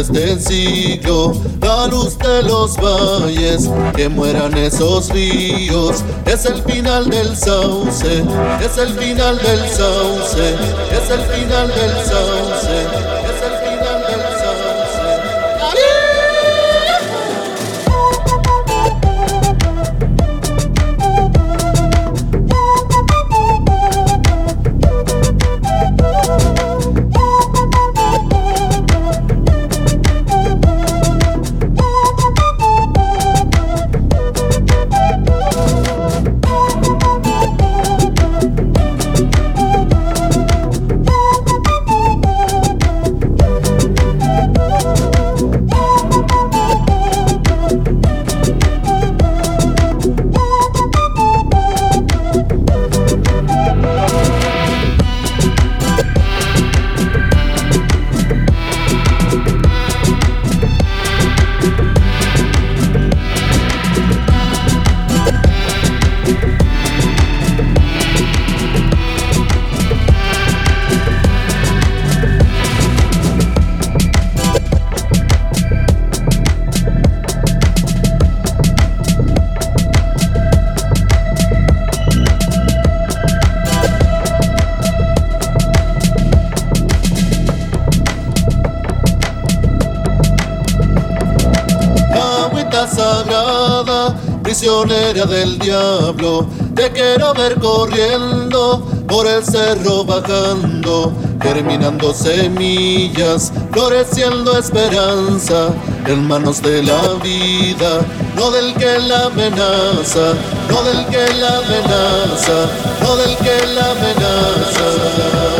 este siglo, la luz de los valles, que mueran esos ríos, es el final del sauce, es el final del sauce, es el final del sauce. Del diablo. Te quiero ver corriendo por el cerro bajando, germinando semillas, floreciendo esperanza en manos de la vida, no del que la amenaza, no del que la amenaza, no del que la amenaza.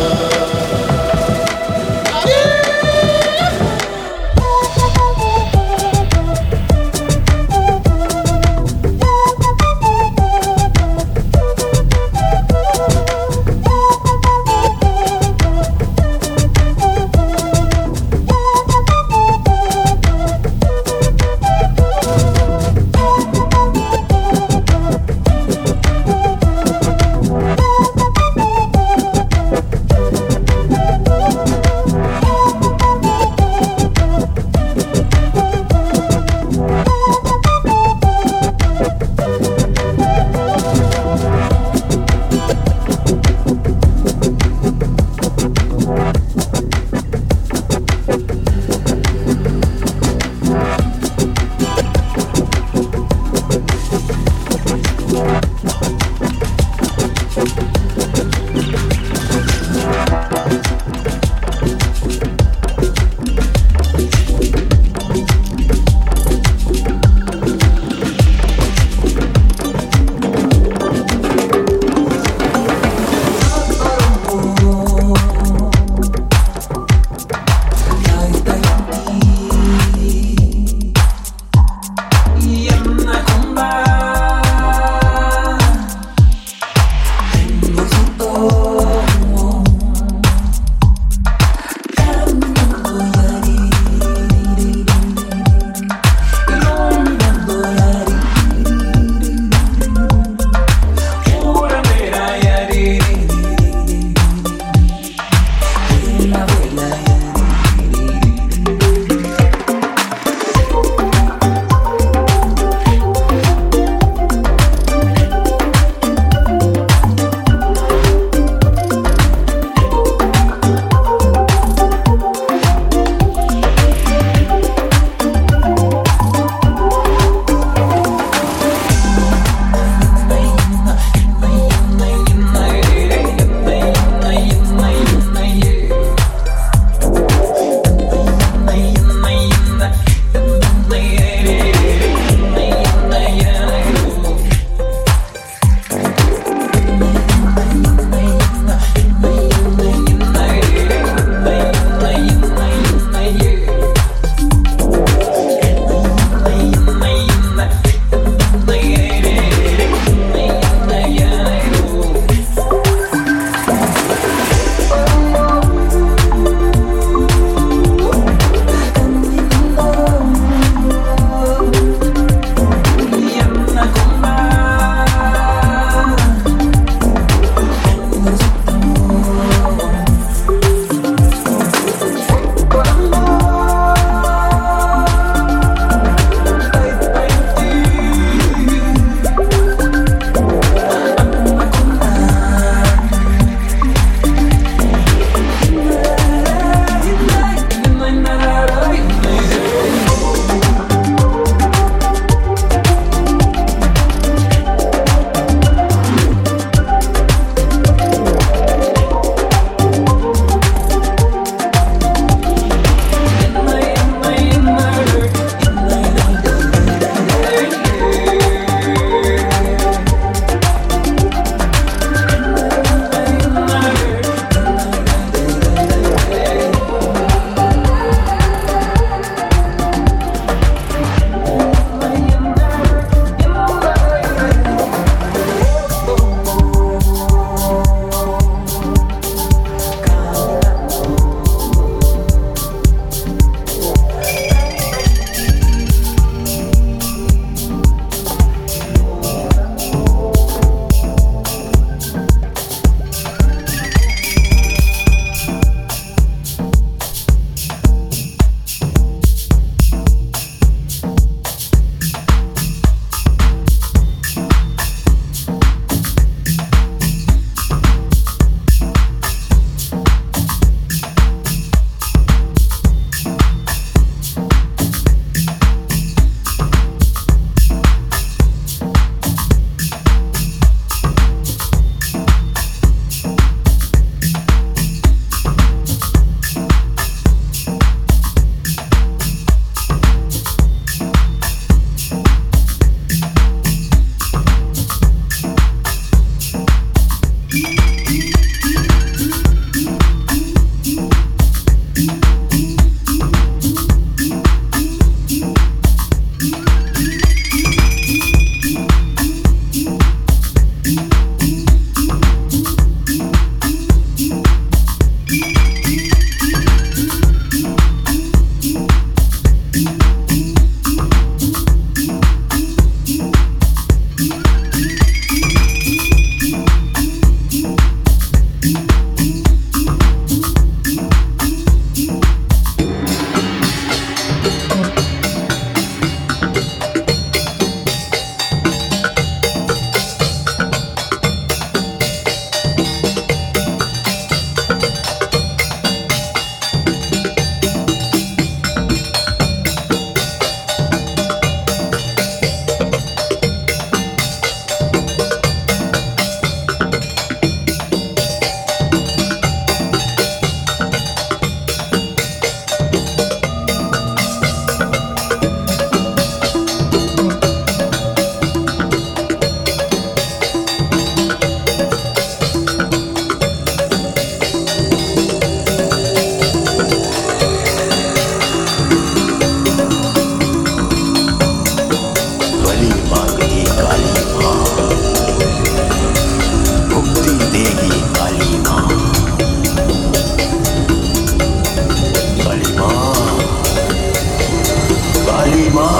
Pokemon.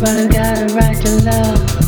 but I gotta write your love.